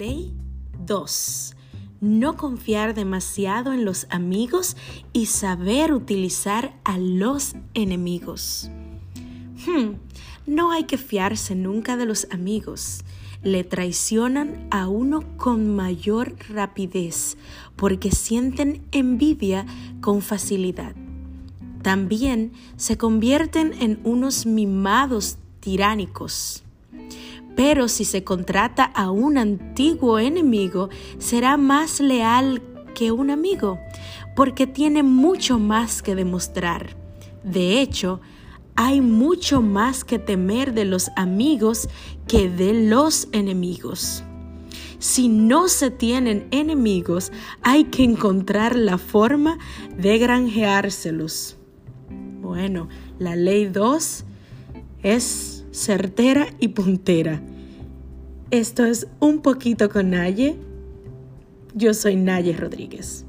Ley 2. No confiar demasiado en los amigos y saber utilizar a los enemigos. Hmm, no hay que fiarse nunca de los amigos. Le traicionan a uno con mayor rapidez porque sienten envidia con facilidad. También se convierten en unos mimados tiránicos. Pero si se contrata a un antiguo enemigo, será más leal que un amigo, porque tiene mucho más que demostrar. De hecho, hay mucho más que temer de los amigos que de los enemigos. Si no se tienen enemigos, hay que encontrar la forma de granjeárselos. Bueno, la ley 2 es certera y puntera. Esto es un poquito con Naye. Yo soy Naye Rodríguez.